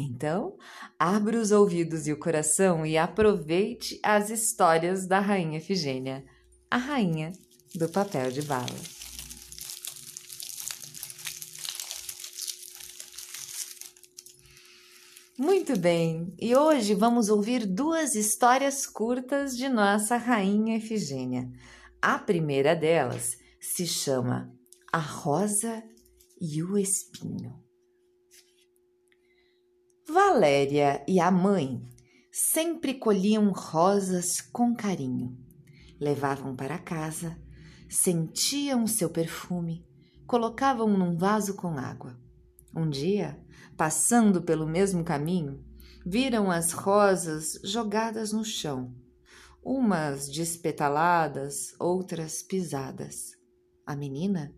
Então, abra os ouvidos e o coração e aproveite as histórias da Rainha Efigênia, a rainha do papel de bala. Muito bem, e hoje vamos ouvir duas histórias curtas de nossa Rainha Efigênia. A primeira delas se chama A Rosa e o Espinho. Valéria e a mãe sempre colhiam rosas com carinho. Levavam para casa, sentiam seu perfume, colocavam num vaso com água. Um dia, passando pelo mesmo caminho, viram as rosas jogadas no chão, umas despetaladas, outras pisadas. A menina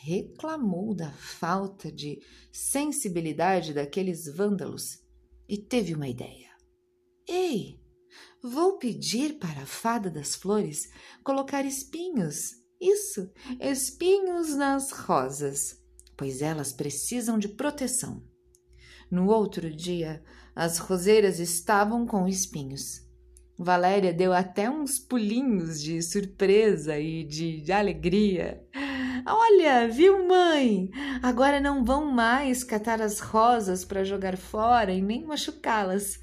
reclamou da falta de sensibilidade daqueles vândalos e teve uma ideia. Ei, vou pedir para a fada das flores colocar espinhos. Isso, espinhos nas rosas, pois elas precisam de proteção. No outro dia, as roseiras estavam com espinhos. Valéria deu até uns pulinhos de surpresa e de alegria. Olha, viu, mãe? Agora não vão mais catar as rosas para jogar fora e nem machucá-las.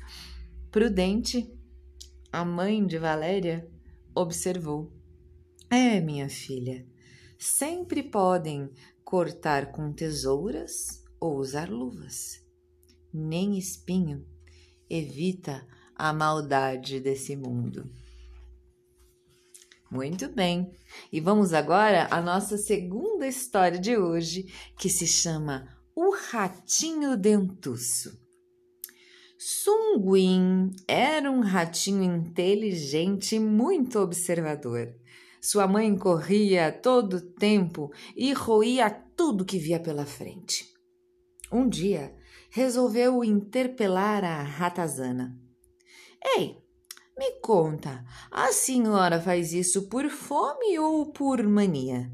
Prudente, a mãe de Valéria observou. É, minha filha, sempre podem cortar com tesouras ou usar luvas. Nem espinho evita a maldade desse mundo. Muito bem. E vamos agora à nossa segunda história de hoje, que se chama O Ratinho Dentuço. Sunguin era um ratinho inteligente e muito observador. Sua mãe corria todo o tempo e roía tudo que via pela frente. Um dia, resolveu interpelar a ratazana. Ei, me conta, a senhora faz isso por fome ou por mania?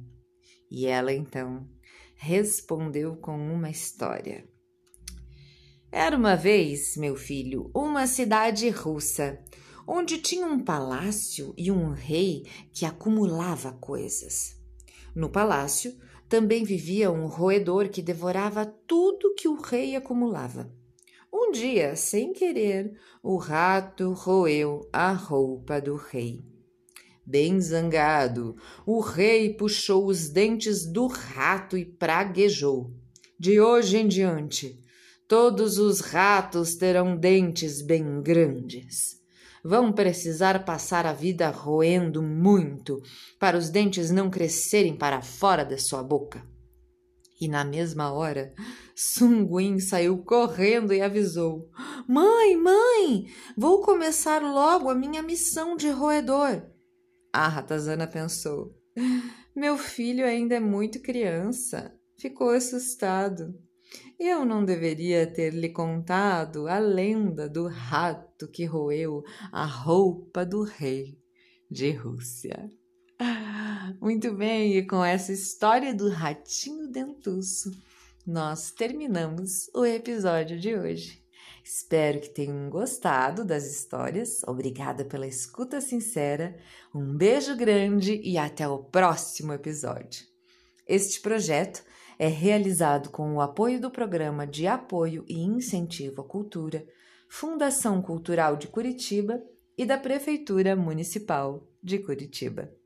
E ela então respondeu com uma história. Era uma vez, meu filho, uma cidade russa, onde tinha um palácio e um rei que acumulava coisas. No palácio também vivia um roedor que devorava tudo que o rei acumulava. Um dia, sem querer, o rato roeu a roupa do rei. Bem zangado, o rei puxou os dentes do rato e praguejou. De hoje em diante, todos os ratos terão dentes bem grandes. Vão precisar passar a vida roendo muito para os dentes não crescerem para fora da sua boca. E na mesma hora, Sunguin saiu correndo e avisou: Mãe, mãe, vou começar logo a minha missão de roedor. A ratazana pensou: Meu filho ainda é muito criança. Ficou assustado. Eu não deveria ter lhe contado a lenda do rato que roeu a roupa do rei de Rússia. Muito bem, e com essa história do ratinho dentuço, nós terminamos o episódio de hoje. Espero que tenham gostado das histórias. Obrigada pela escuta sincera. Um beijo grande e até o próximo episódio. Este projeto é realizado com o apoio do Programa de Apoio e Incentivo à Cultura, Fundação Cultural de Curitiba e da Prefeitura Municipal de Curitiba.